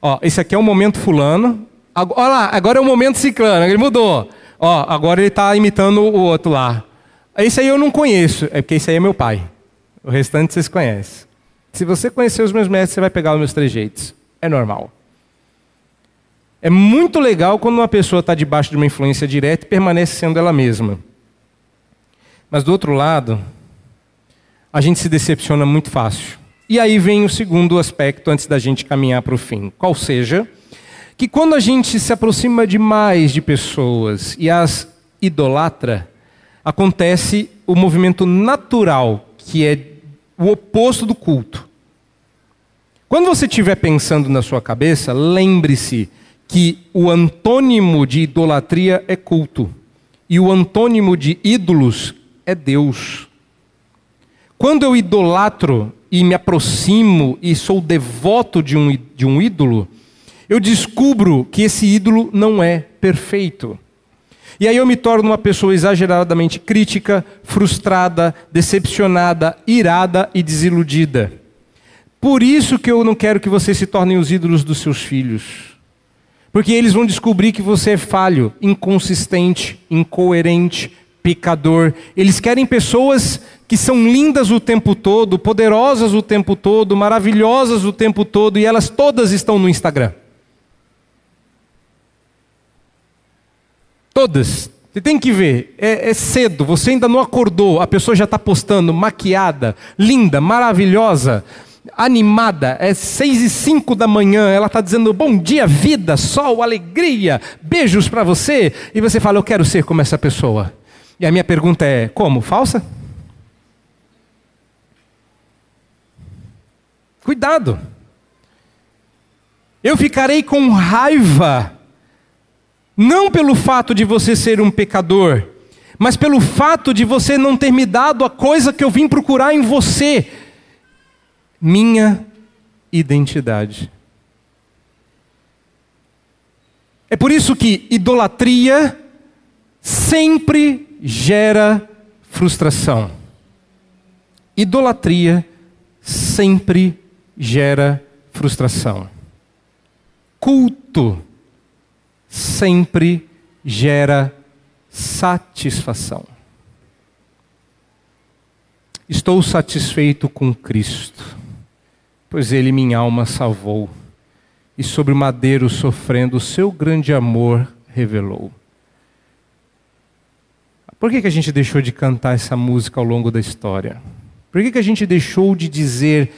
Ó, esse aqui é o momento fulano. Olha lá, agora é o momento ciclano. Ele mudou. Ó, agora ele está imitando o outro lá. Esse aí eu não conheço, é porque esse aí é meu pai. O restante vocês conhecem. Se você conhecer os meus mestres, você vai pegar os meus trejeitos. É normal. É muito legal quando uma pessoa está debaixo de uma influência direta e permanece sendo ela mesma. Mas do outro lado, a gente se decepciona muito fácil. E aí vem o segundo aspecto antes da gente caminhar para o fim. Qual seja, que quando a gente se aproxima demais de pessoas e as idolatra, acontece o movimento natural, que é o oposto do culto. Quando você estiver pensando na sua cabeça, lembre-se que o antônimo de idolatria é culto. e o antônimo de ídolos é Deus. Quando eu idolatro e me aproximo e sou devoto de um, de um ídolo, eu descubro que esse ídolo não é perfeito. E aí eu me torno uma pessoa exageradamente crítica, frustrada, decepcionada, irada e desiludida. Por isso que eu não quero que vocês se tornem os ídolos dos seus filhos. Porque eles vão descobrir que você é falho, inconsistente, incoerente, pecador. Eles querem pessoas que são lindas o tempo todo, poderosas o tempo todo, maravilhosas o tempo todo, e elas todas estão no Instagram. Todas. Você tem que ver, é, é, cedo, você ainda não acordou, a pessoa já está postando, maquiada, linda, maravilhosa, animada, é seis e cinco da manhã, ela está dizendo bom dia, vida, sol, alegria, beijos para você, e você fala, eu quero ser como essa pessoa. E a minha pergunta é: como? Falsa? Cuidado. Eu ficarei com raiva não pelo fato de você ser um pecador, mas pelo fato de você não ter me dado a coisa que eu vim procurar em você minha identidade. É por isso que idolatria sempre gera frustração. Idolatria sempre gera frustração. Culto sempre gera satisfação. Estou satisfeito com Cristo, pois Ele minha alma salvou, e sobre o madeiro sofrendo o seu grande amor revelou. Por que, que a gente deixou de cantar essa música ao longo da história? Por que, que a gente deixou de dizer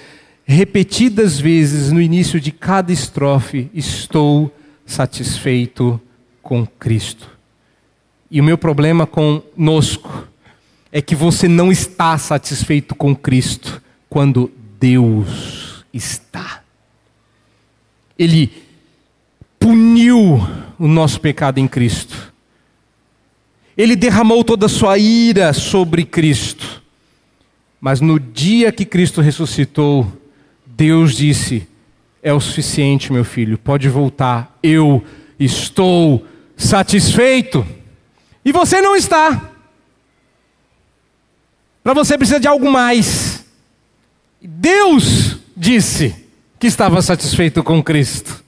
repetidas vezes no início de cada estrofe: Estou satisfeito com Cristo. E o meu problema conosco é que você não está satisfeito com Cristo quando Deus está. Ele puniu o nosso pecado em Cristo. Ele derramou toda a sua ira sobre Cristo. Mas no dia que Cristo ressuscitou, Deus disse: é o suficiente, meu filho, pode voltar, eu estou satisfeito. E você não está. Para você precisa de algo mais. Deus disse que estava satisfeito com Cristo.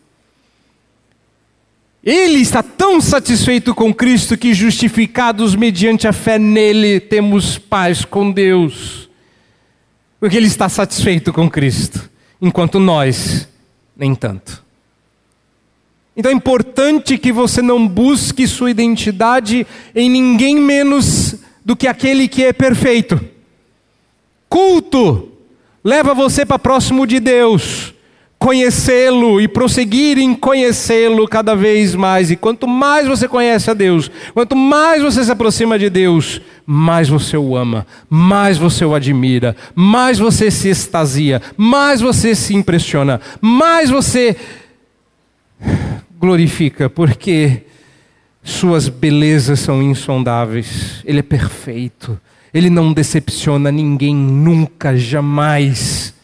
Ele está tão satisfeito com Cristo que, justificados mediante a fé nele, temos paz com Deus. Porque ele está satisfeito com Cristo, enquanto nós nem tanto. Então é importante que você não busque sua identidade em ninguém menos do que aquele que é perfeito. Culto leva você para próximo de Deus conhecê-lo e prosseguir em conhecê-lo cada vez mais. E quanto mais você conhece a Deus, quanto mais você se aproxima de Deus, mais você o ama, mais você o admira, mais você se extasia, mais você se impressiona, mais você glorifica, porque suas belezas são insondáveis. Ele é perfeito. Ele não decepciona ninguém nunca, jamais.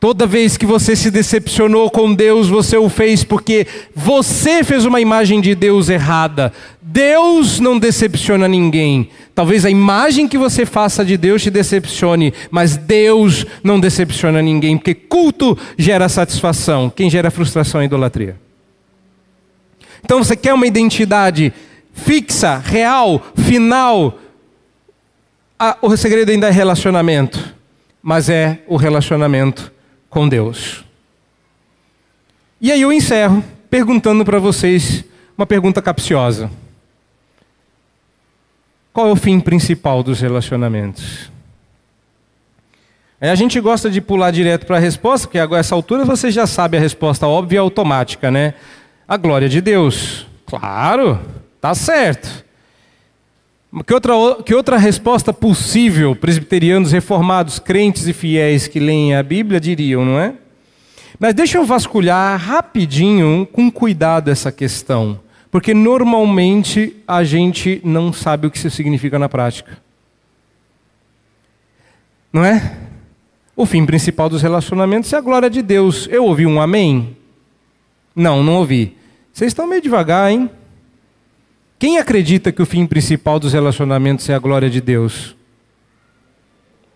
Toda vez que você se decepcionou com Deus, você o fez porque você fez uma imagem de Deus errada. Deus não decepciona ninguém. Talvez a imagem que você faça de Deus te decepcione, mas Deus não decepciona ninguém, porque culto gera satisfação. Quem gera frustração é idolatria. Então você quer uma identidade fixa, real, final. Ah, o segredo ainda é relacionamento, mas é o relacionamento com Deus. E aí eu encerro perguntando para vocês uma pergunta capciosa. Qual é o fim principal dos relacionamentos? a gente gosta de pular direto para a resposta, porque agora essa altura você já sabe a resposta óbvia e automática, né? A glória de Deus. Claro, tá certo. Que outra, que outra resposta possível presbiterianos reformados, crentes e fiéis que leem a Bíblia diriam, não é? Mas deixa eu vasculhar rapidinho, com cuidado, essa questão. Porque normalmente a gente não sabe o que isso significa na prática. Não é? O fim principal dos relacionamentos é a glória de Deus. Eu ouvi um amém? Não, não ouvi. Vocês estão meio devagar, hein? Quem acredita que o fim principal dos relacionamentos é a glória de Deus?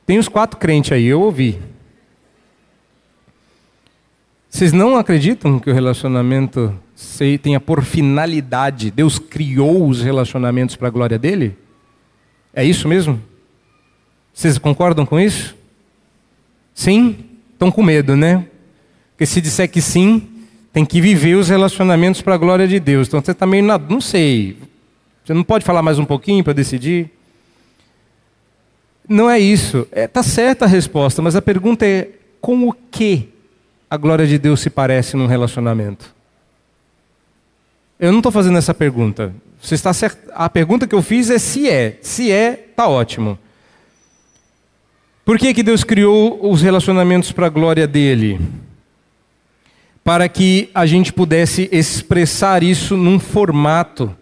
Tem os quatro crentes aí, eu ouvi. Vocês não acreditam que o relacionamento tenha por finalidade, Deus criou os relacionamentos para a glória dele? É isso mesmo? Vocês concordam com isso? Sim? Estão com medo, né? Porque se disser que sim, tem que viver os relacionamentos para a glória de Deus. Então você está meio na... Não sei. Você não pode falar mais um pouquinho para decidir? Não é isso. Está é, tá certa a resposta, mas a pergunta é: com o que a glória de Deus se parece num relacionamento? Eu não estou fazendo essa pergunta. Você está cert... A pergunta que eu fiz é se é. Se é, está ótimo. Por que, que Deus criou os relacionamentos para a glória dele? Para que a gente pudesse expressar isso num formato,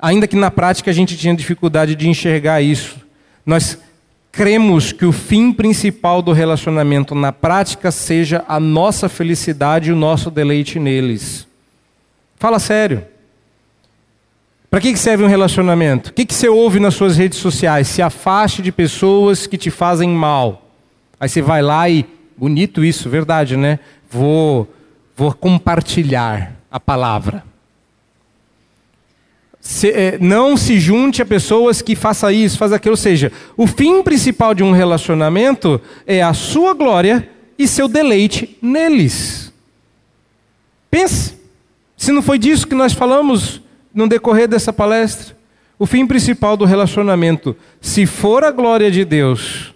ainda que na prática a gente tinha dificuldade de enxergar isso. Nós cremos que o fim principal do relacionamento na prática seja a nossa felicidade e o nosso deleite neles. Fala sério. Para que serve um relacionamento? O que você ouve nas suas redes sociais? Se afaste de pessoas que te fazem mal. Aí você vai lá e. Bonito isso, verdade, né? Vou, vou compartilhar a palavra. Se, é, não se junte a pessoas que façam isso, façam aquilo. Ou seja, o fim principal de um relacionamento é a sua glória e seu deleite neles. Pense, se não foi disso que nós falamos no decorrer dessa palestra. O fim principal do relacionamento, se for a glória de Deus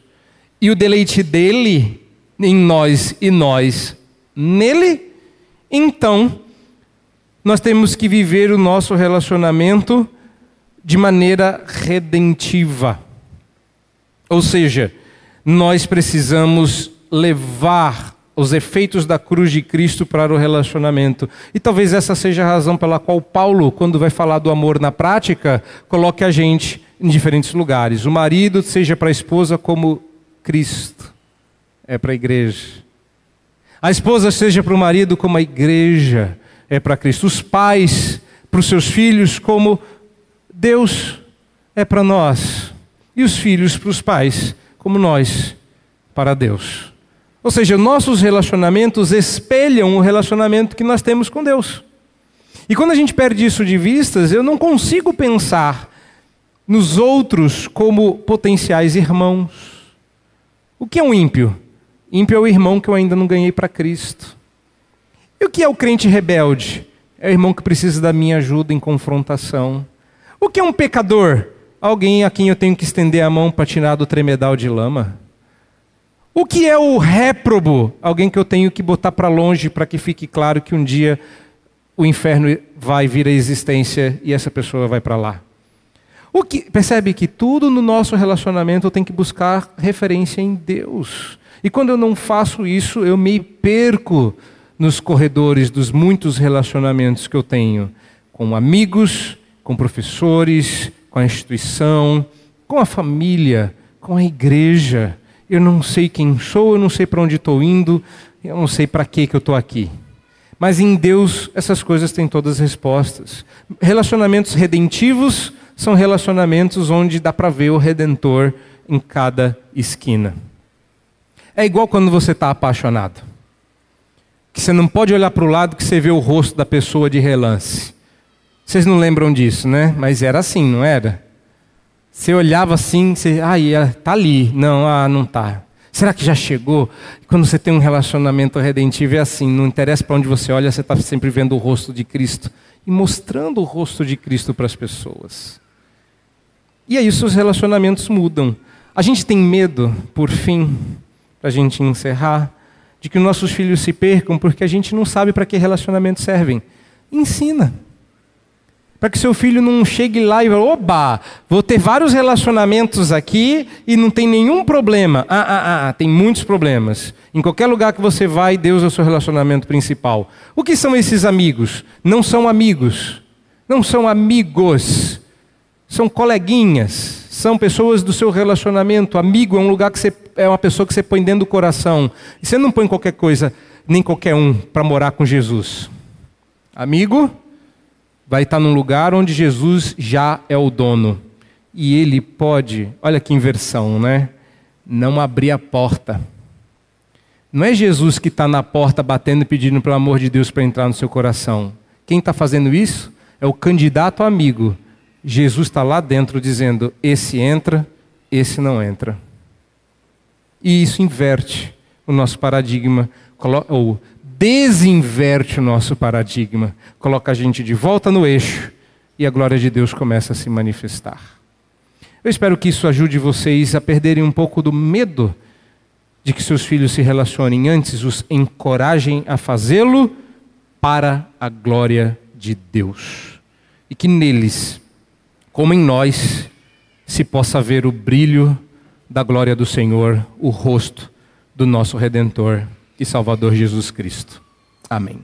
e o deleite dele em nós e nós nele, então nós temos que viver o nosso relacionamento de maneira redentiva. Ou seja, nós precisamos levar os efeitos da cruz de Cristo para o relacionamento. E talvez essa seja a razão pela qual Paulo, quando vai falar do amor na prática, coloque a gente em diferentes lugares. O marido seja para a esposa como Cristo é para a igreja. A esposa seja para o marido como a igreja é para Cristo. Os pais para os seus filhos, como Deus é para nós. E os filhos para os pais, como nós para Deus. Ou seja, nossos relacionamentos espelham o relacionamento que nós temos com Deus. E quando a gente perde isso de vistas, eu não consigo pensar nos outros como potenciais irmãos. O que é um ímpio? Ímpio é o irmão que eu ainda não ganhei para Cristo. E o que é o crente rebelde? É o irmão que precisa da minha ajuda em confrontação. O que é um pecador? Alguém a quem eu tenho que estender a mão para tirar do tremedal de lama. O que é o réprobo? Alguém que eu tenho que botar para longe para que fique claro que um dia o inferno vai vir à existência e essa pessoa vai para lá. O que, percebe que tudo no nosso relacionamento tenho que buscar referência em Deus. E quando eu não faço isso, eu me perco nos corredores dos muitos relacionamentos que eu tenho com amigos, com professores, com a instituição, com a família, com a igreja. Eu não sei quem sou, eu não sei para onde estou indo, eu não sei para que, eu estou aqui. Mas em Deus essas coisas têm todas as respostas. Relacionamentos redentivos são relacionamentos onde dá para ver o Redentor em cada esquina. É igual quando você está apaixonado que você não pode olhar para o lado que você vê o rosto da pessoa de relance. Vocês não lembram disso, né? Mas era assim, não era? Você olhava assim, você, ah, tá ali. Não, ah, não tá. Será que já chegou? Quando você tem um relacionamento redentivo é assim, não interessa para onde você olha, você está sempre vendo o rosto de Cristo e mostrando o rosto de Cristo para as pessoas. E aí os relacionamentos mudam. A gente tem medo, por fim, para a gente encerrar, de que nossos filhos se percam porque a gente não sabe para que relacionamentos servem. Ensina. Para que seu filho não chegue lá e fale, oba, vou ter vários relacionamentos aqui e não tem nenhum problema. Ah, ah, ah, ah, tem muitos problemas. Em qualquer lugar que você vai, Deus é o seu relacionamento principal. O que são esses amigos? Não são amigos. Não são amigos, são coleguinhas, são pessoas do seu relacionamento. Amigo é um lugar que você é uma pessoa que você põe dentro do coração. E você não põe qualquer coisa, nem qualquer um, para morar com Jesus. Amigo vai estar num lugar onde Jesus já é o dono. E ele pode, olha que inversão, né? Não abrir a porta. Não é Jesus que está na porta batendo e pedindo pelo amor de Deus para entrar no seu coração. Quem está fazendo isso é o candidato amigo. Jesus está lá dentro dizendo: esse entra, esse não entra. E isso inverte o nosso paradigma, ou desinverte o nosso paradigma, coloca a gente de volta no eixo e a glória de Deus começa a se manifestar. Eu espero que isso ajude vocês a perderem um pouco do medo de que seus filhos se relacionem antes, os encorajem a fazê-lo para a glória de Deus. E que neles, como em nós, se possa ver o brilho da glória do Senhor, o rosto do nosso Redentor e Salvador Jesus Cristo. Amém.